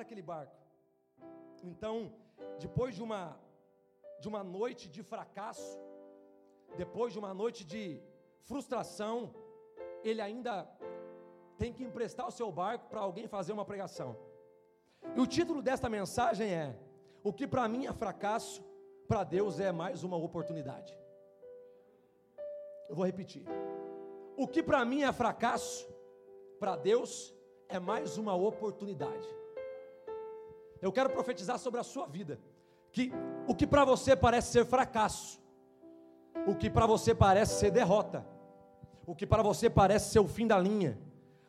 aquele barco. Então, depois de uma de uma noite de fracasso, depois de uma noite de frustração, ele ainda tem que emprestar o seu barco para alguém fazer uma pregação. E o título desta mensagem é: O que para mim é fracasso, para Deus é mais uma oportunidade. Eu vou repetir. O que para mim é fracasso, para Deus é mais uma oportunidade. Eu quero profetizar sobre a sua vida que o que para você parece ser fracasso, o que para você parece ser derrota, o que para você parece ser o fim da linha,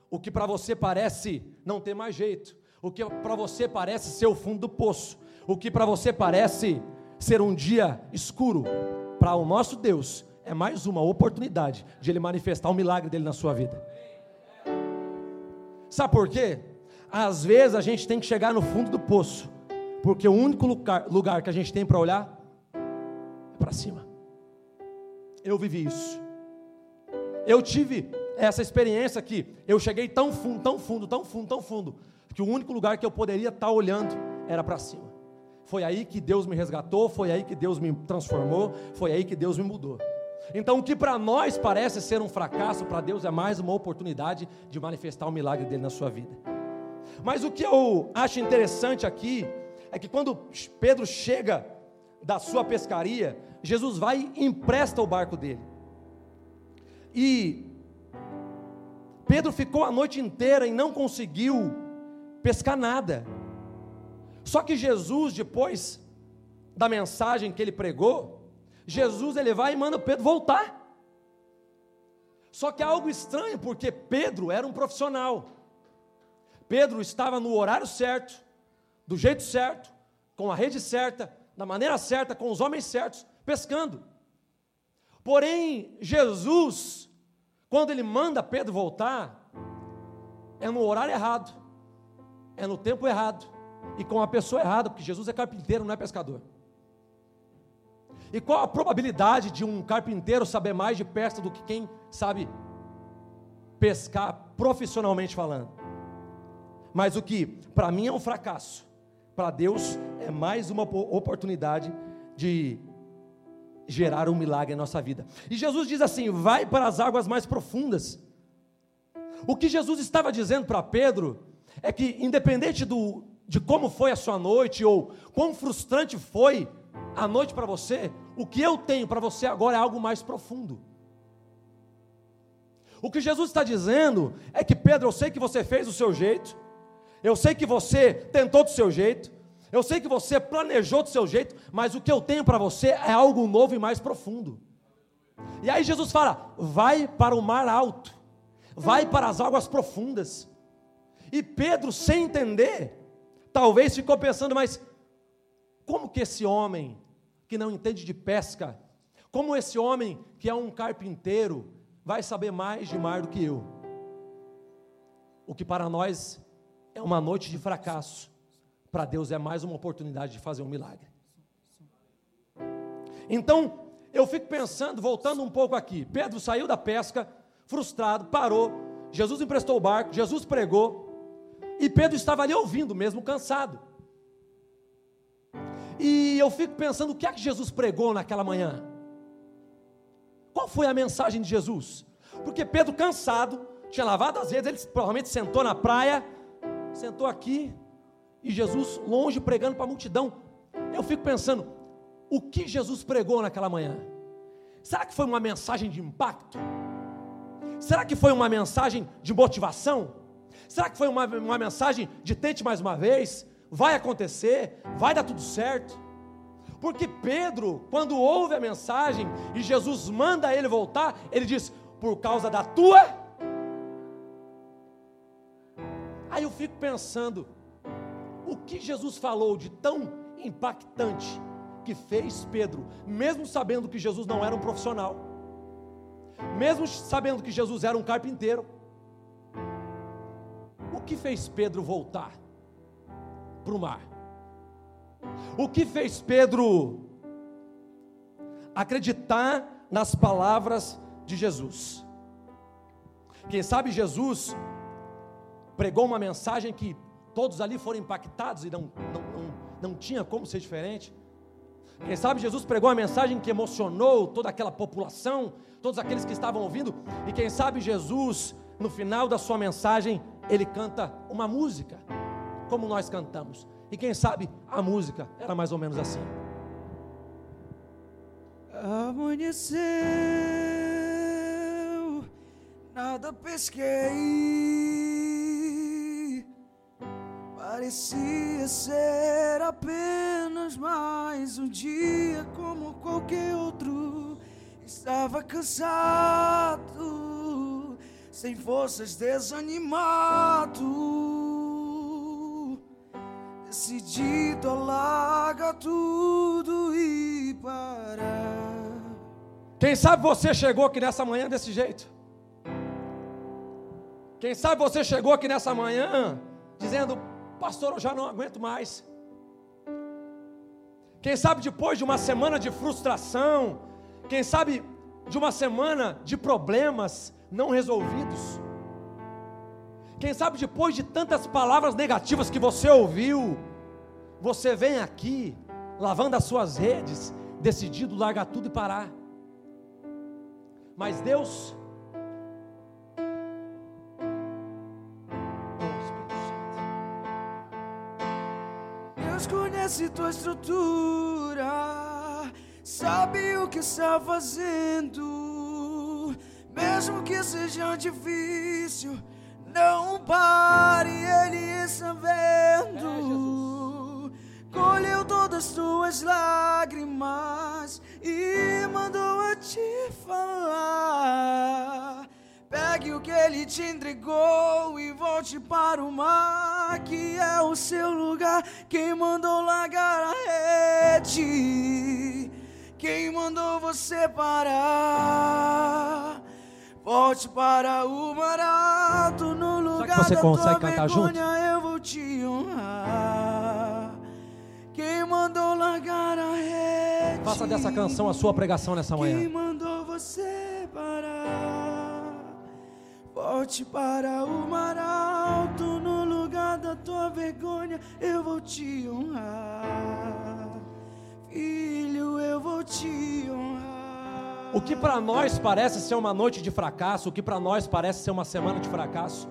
o que para você parece não ter mais jeito, o que para você parece ser o fundo do poço, o que para você parece ser um dia escuro, para o nosso Deus é mais uma oportunidade de Ele manifestar o milagre dele na sua vida. Sabe por quê? Às vezes a gente tem que chegar no fundo do poço, porque o único lugar, lugar que a gente tem para olhar é para cima. Eu vivi isso. Eu tive essa experiência que eu cheguei tão fundo, tão fundo, tão fundo, tão fundo, que o único lugar que eu poderia estar olhando era para cima. Foi aí que Deus me resgatou, foi aí que Deus me transformou, foi aí que Deus me mudou. Então, o que para nós parece ser um fracasso, para Deus é mais uma oportunidade de manifestar o milagre dele na sua vida. Mas o que eu acho interessante aqui é que quando Pedro chega da sua pescaria, Jesus vai e empresta o barco dele. E Pedro ficou a noite inteira e não conseguiu pescar nada. Só que Jesus, depois da mensagem que ele pregou, Jesus ele vai e manda Pedro voltar. Só que é algo estranho, porque Pedro era um profissional. Pedro estava no horário certo, do jeito certo, com a rede certa, da maneira certa, com os homens certos, pescando. Porém, Jesus, quando ele manda Pedro voltar, é no horário errado, é no tempo errado e com a pessoa errada, porque Jesus é carpinteiro, não é pescador. E qual a probabilidade de um carpinteiro saber mais de pesca do que quem sabe pescar profissionalmente falando? Mas o que para mim é um fracasso, para Deus é mais uma oportunidade de gerar um milagre em nossa vida. E Jesus diz assim: vai para as águas mais profundas. O que Jesus estava dizendo para Pedro é que, independente do, de como foi a sua noite ou quão frustrante foi a noite para você, o que eu tenho para você agora é algo mais profundo. O que Jesus está dizendo é que, Pedro, eu sei que você fez do seu jeito, eu sei que você tentou do seu jeito, eu sei que você planejou do seu jeito, mas o que eu tenho para você é algo novo e mais profundo. E aí Jesus fala: vai para o mar alto, vai para as águas profundas. E Pedro, sem entender, talvez ficou pensando, mas como que esse homem que não entende de pesca, como esse homem que é um carpinteiro, vai saber mais de mar do que eu? O que para nós é uma noite de fracasso, para Deus é mais uma oportunidade de fazer um milagre. Então, eu fico pensando, voltando um pouco aqui: Pedro saiu da pesca, frustrado, parou. Jesus emprestou o barco, Jesus pregou, e Pedro estava ali ouvindo, mesmo cansado. E eu fico pensando o que é que Jesus pregou naquela manhã. Qual foi a mensagem de Jesus? Porque Pedro, cansado, tinha lavado as redes, ele provavelmente sentou na praia, sentou aqui, e Jesus longe pregando para a multidão. Eu fico pensando, o que Jesus pregou naquela manhã? Será que foi uma mensagem de impacto? Será que foi uma mensagem de motivação? Será que foi uma, uma mensagem de tente mais uma vez? Vai acontecer? Vai dar tudo certo? Porque Pedro, quando ouve a mensagem e Jesus manda ele voltar, ele diz: por causa da tua. Fico pensando, o que Jesus falou de tão impactante que fez Pedro, mesmo sabendo que Jesus não era um profissional, mesmo sabendo que Jesus era um carpinteiro, o que fez Pedro voltar para o mar? O que fez Pedro acreditar nas palavras de Jesus? Quem sabe Jesus pregou uma mensagem que todos ali foram impactados e não, não, não, não tinha como ser diferente. Quem sabe Jesus pregou uma mensagem que emocionou toda aquela população, todos aqueles que estavam ouvindo, e quem sabe Jesus, no final da sua mensagem, ele canta uma música, como nós cantamos. E quem sabe a música era mais ou menos assim. Amanheceu, nada pesquei. Parecia ser apenas mais um dia como qualquer outro. Estava cansado, sem forças, desanimado, decidido a largar tudo e parar. Quem sabe você chegou aqui nessa manhã desse jeito? Quem sabe você chegou aqui nessa manhã dizendo, pastor, eu já não aguento mais. Quem sabe depois de uma semana de frustração, quem sabe de uma semana de problemas não resolvidos, quem sabe depois de tantas palavras negativas que você ouviu, você vem aqui, lavando as suas redes, decidido largar tudo e parar. Mas Deus conhece tua estrutura, sabe o que está fazendo, mesmo que seja difícil. Não pare, Ele está vendo. Colheu todas tuas lágrimas e mandou a te falar. Pegue o que ele te entregou e volte para o mar, que é o seu lugar. Quem mandou largar a rede? Quem mandou você parar? Volte para o mar alto, no lugar você da consegue tua cantar vergonha, junto? eu vou te honrar. Quem mandou largar a rede? Faça dessa canção a sua pregação nessa manhã. Volte para o mar alto, no lugar da tua vergonha, eu vou te honrar. Filho, eu vou te honrar. O que para nós parece ser uma noite de fracasso, o que para nós parece ser uma semana de fracasso,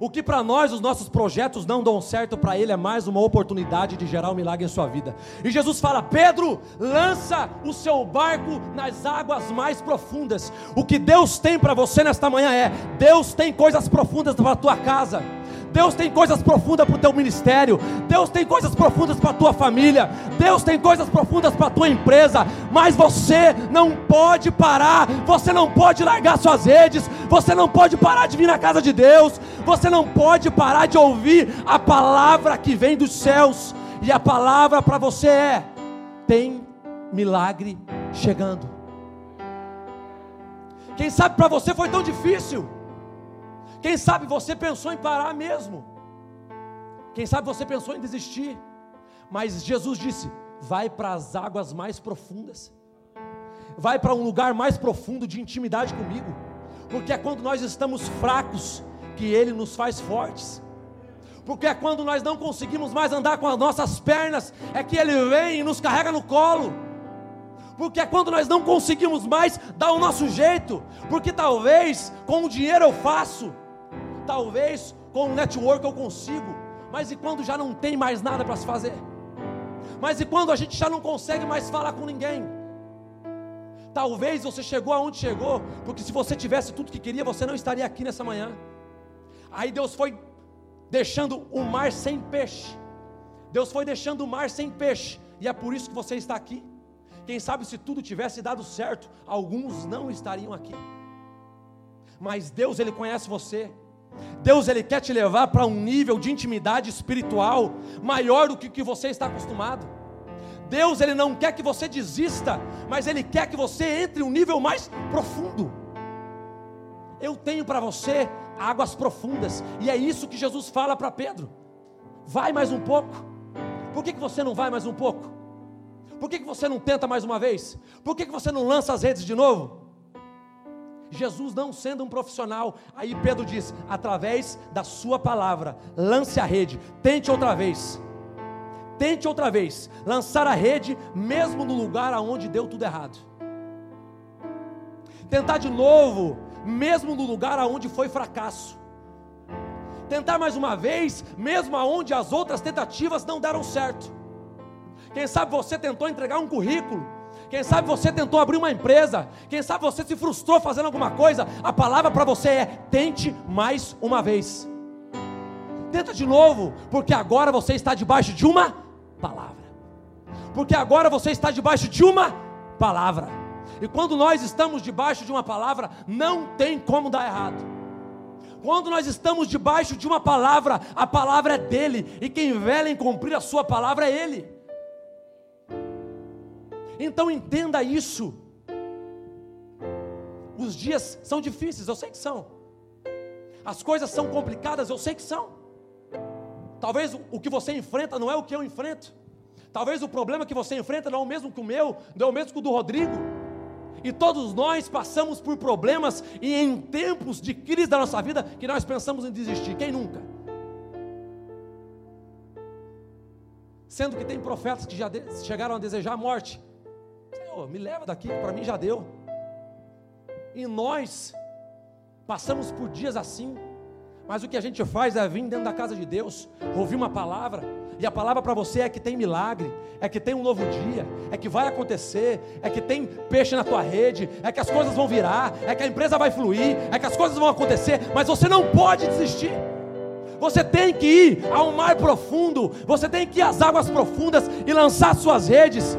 o que para nós os nossos projetos não dão certo, para Ele é mais uma oportunidade de gerar um milagre em sua vida. E Jesus fala: Pedro, lança o seu barco nas águas mais profundas. O que Deus tem para você nesta manhã é: Deus tem coisas profundas para a tua casa. Deus tem coisas profundas para o teu ministério, Deus tem coisas profundas para a tua família, Deus tem coisas profundas para a tua empresa, mas você não pode parar, você não pode largar suas redes, você não pode parar de vir na casa de Deus, você não pode parar de ouvir a palavra que vem dos céus, e a palavra para você é: tem milagre chegando. Quem sabe para você foi tão difícil. Quem sabe você pensou em parar mesmo. Quem sabe você pensou em desistir. Mas Jesus disse: vai para as águas mais profundas. Vai para um lugar mais profundo de intimidade comigo. Porque é quando nós estamos fracos que Ele nos faz fortes. Porque é quando nós não conseguimos mais andar com as nossas pernas, é que Ele vem e nos carrega no colo porque é quando nós não conseguimos mais dar o nosso jeito, porque talvez com o dinheiro eu faço, talvez com o network eu consigo, mas e quando já não tem mais nada para se fazer? Mas e quando a gente já não consegue mais falar com ninguém? Talvez você chegou aonde chegou, porque se você tivesse tudo que queria, você não estaria aqui nessa manhã. Aí Deus foi deixando o mar sem peixe. Deus foi deixando o mar sem peixe, e é por isso que você está aqui. Quem sabe se tudo tivesse dado certo, alguns não estariam aqui. Mas Deus ele conhece você. Deus ele quer te levar para um nível de intimidade espiritual maior do que que você está acostumado. Deus ele não quer que você desista, mas ele quer que você entre em um nível mais profundo. Eu tenho para você águas profundas, e é isso que Jesus fala para Pedro. Vai mais um pouco. Por que, que você não vai mais um pouco? Por que, que você não tenta mais uma vez? Por que, que você não lança as redes de novo? Jesus não sendo um profissional, aí Pedro diz: através da sua palavra, lance a rede, tente outra vez. Tente outra vez lançar a rede, mesmo no lugar aonde deu tudo errado. Tentar de novo, mesmo no lugar aonde foi fracasso. Tentar mais uma vez, mesmo aonde as outras tentativas não deram certo. Quem sabe você tentou entregar um currículo, quem sabe você tentou abrir uma empresa, quem sabe você se frustrou fazendo alguma coisa. A palavra para você é: tente mais uma vez. Tenta de novo, porque agora você está debaixo de uma palavra. Porque agora você está debaixo de uma palavra. E quando nós estamos debaixo de uma palavra, não tem como dar errado. Quando nós estamos debaixo de uma palavra, a palavra é dele, e quem vela em cumprir a sua palavra é ele. Então entenda isso. Os dias são difíceis, eu sei que são. As coisas são complicadas, eu sei que são. Talvez o que você enfrenta não é o que eu enfrento. Talvez o problema que você enfrenta não é o mesmo que o meu, não é o mesmo que o do Rodrigo. E todos nós passamos por problemas e em tempos de crise da nossa vida que nós pensamos em desistir. Quem nunca? Sendo que tem profetas que já chegaram a desejar a morte. Senhor, me leva daqui, que para mim já deu. E nós passamos por dias assim. Mas o que a gente faz é vir dentro da casa de Deus, ouvir uma palavra, e a palavra para você é que tem milagre, é que tem um novo dia, é que vai acontecer, é que tem peixe na tua rede, é que as coisas vão virar, é que a empresa vai fluir, é que as coisas vão acontecer, mas você não pode desistir. Você tem que ir ao mar profundo, você tem que ir às águas profundas e lançar suas redes,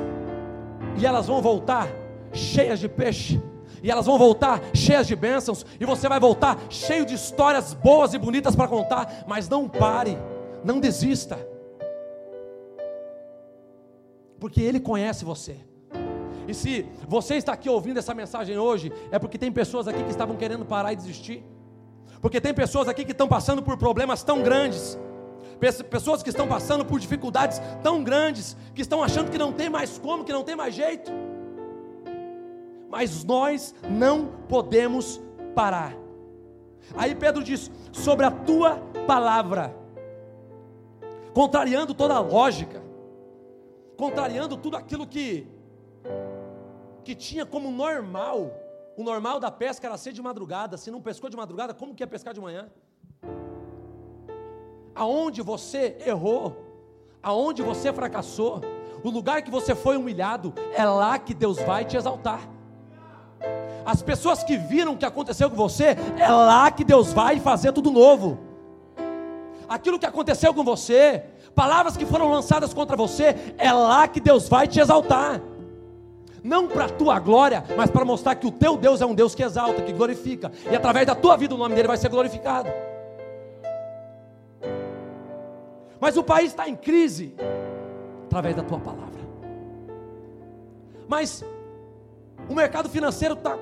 e elas vão voltar cheias de peixe. E elas vão voltar cheias de bênçãos, e você vai voltar cheio de histórias boas e bonitas para contar, mas não pare, não desista, porque Ele conhece você. E se você está aqui ouvindo essa mensagem hoje, é porque tem pessoas aqui que estavam querendo parar e desistir, porque tem pessoas aqui que estão passando por problemas tão grandes, pessoas que estão passando por dificuldades tão grandes, que estão achando que não tem mais como, que não tem mais jeito mas nós não podemos parar. Aí Pedro diz: sobre a tua palavra, contrariando toda a lógica, contrariando tudo aquilo que, que tinha como normal. O normal da pesca era ser de madrugada. Se não pescou de madrugada, como que ia pescar de manhã? Aonde você errou, aonde você fracassou, o lugar que você foi humilhado, é lá que Deus vai te exaltar. As pessoas que viram o que aconteceu com você, é lá que Deus vai fazer tudo novo. Aquilo que aconteceu com você, palavras que foram lançadas contra você, é lá que Deus vai te exaltar. Não para a tua glória, mas para mostrar que o teu Deus é um Deus que exalta, que glorifica. E através da tua vida o nome dele vai ser glorificado. Mas o país está em crise através da tua palavra. Mas o mercado financeiro está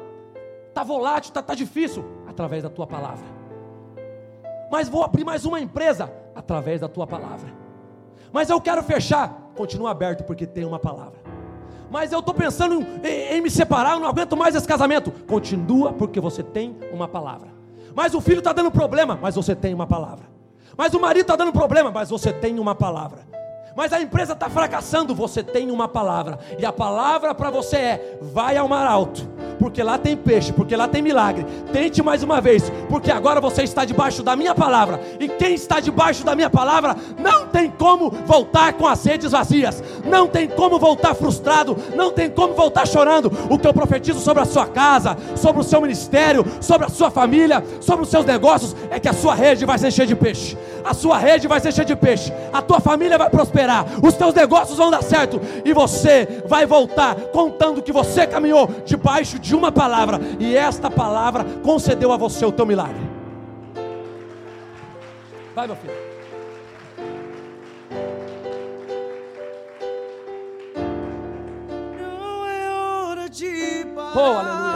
tá volátil, está tá difícil, através da tua palavra. Mas vou abrir mais uma empresa, através da tua palavra. Mas eu quero fechar, continua aberto, porque tem uma palavra. Mas eu estou pensando em, em me separar, eu não aguento mais esse casamento. Continua, porque você tem uma palavra. Mas o filho está dando problema, mas você tem uma palavra. Mas o marido está dando problema, mas você tem uma palavra. Mas a empresa está fracassando, você tem uma palavra, e a palavra para você é: vai ao mar alto, porque lá tem peixe, porque lá tem milagre. Tente mais uma vez, porque agora você está debaixo da minha palavra, e quem está debaixo da minha palavra não tem como voltar com as redes vazias, não tem como voltar frustrado, não tem como voltar chorando. O que eu profetizo sobre a sua casa, sobre o seu ministério, sobre a sua família, sobre os seus negócios, é que a sua rede vai se encher de peixe, a sua rede vai se encher de peixe, a tua família vai prosperar. Os teus negócios vão dar certo. E você vai voltar contando que você caminhou debaixo de uma palavra e esta palavra concedeu a você o teu milagre. Vai, meu filho. Não é hora de parar. Oh, aleluia.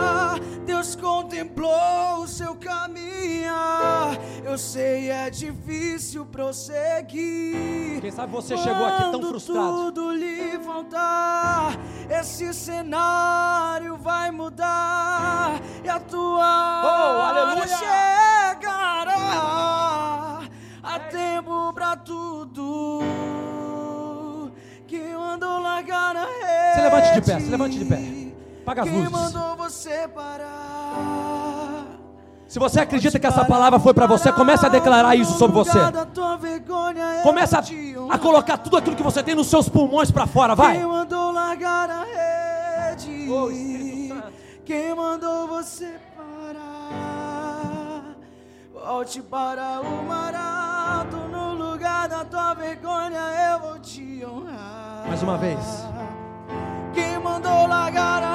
Deus contemplou o seu caminhar. Eu sei é difícil prosseguir. Quem sabe você chegou aqui tão frustrado. tudo lhe faltar, esse cenário vai mudar e a tua Oh, hora aleluia. chegará. Há tempo pra tudo. Quem mandou largar a rede? Se levante de pé, se levante de pé. Apaga as Quem luzes. mandou você parar? Se você acredita que essa palavra foi para você, comece a declarar isso sobre você. Começa a, a colocar tudo aquilo que você tem nos seus pulmões para fora, vai. Quem mandou largar a rede? Oh. Quem mandou você parar? Volte para o mar alto, no lugar da tua vergonha eu vou te honrar. Mais uma vez. Quem mandou largar a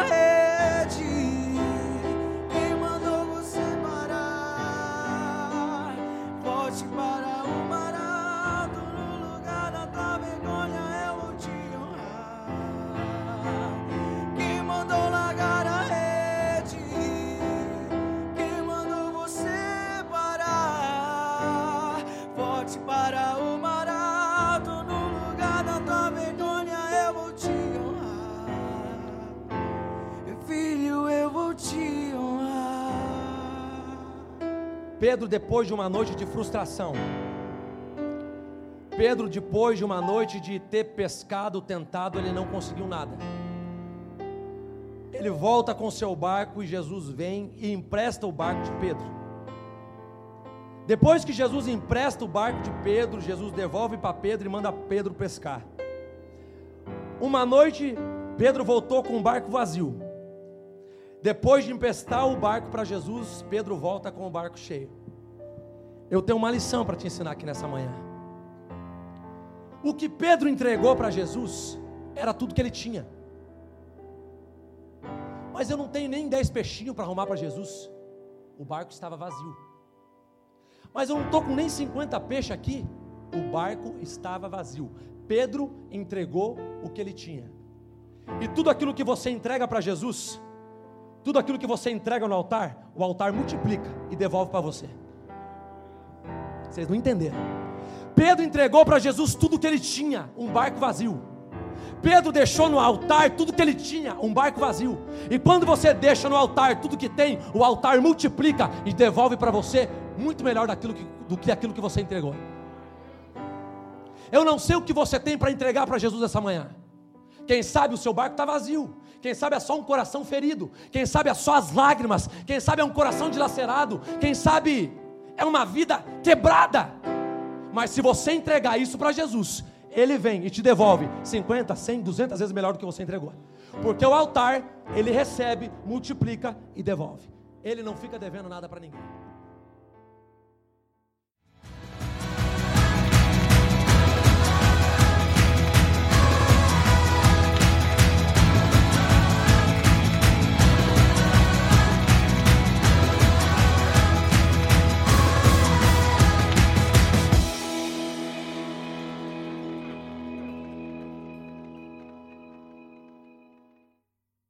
Pedro, depois de uma noite de frustração, Pedro, depois de uma noite de ter pescado, tentado, ele não conseguiu nada. Ele volta com seu barco e Jesus vem e empresta o barco de Pedro. Depois que Jesus empresta o barco de Pedro, Jesus devolve para Pedro e manda Pedro pescar. Uma noite, Pedro voltou com o barco vazio. Depois de emprestar o barco para Jesus, Pedro volta com o barco cheio. Eu tenho uma lição para te ensinar aqui nessa manhã. O que Pedro entregou para Jesus era tudo que ele tinha. Mas eu não tenho nem dez peixinhos para arrumar para Jesus. O barco estava vazio. Mas eu não estou com nem 50 peixes aqui. O barco estava vazio. Pedro entregou o que ele tinha. E tudo aquilo que você entrega para Jesus, tudo aquilo que você entrega no altar, o altar multiplica e devolve para você. Vocês não entenderam? Pedro entregou para Jesus tudo o que ele tinha, um barco vazio. Pedro deixou no altar tudo que ele tinha, um barco vazio. E quando você deixa no altar tudo que tem, o altar multiplica e devolve para você muito melhor daquilo que, do que aquilo que você entregou. Eu não sei o que você tem para entregar para Jesus essa manhã. Quem sabe o seu barco está vazio. Quem sabe é só um coração ferido. Quem sabe é só as lágrimas. Quem sabe é um coração dilacerado. Quem sabe é uma vida quebrada. Mas se você entregar isso para Jesus, Ele vem e te devolve 50, 100, 200 vezes melhor do que você entregou. Porque o altar, Ele recebe, multiplica e devolve. Ele não fica devendo nada para ninguém.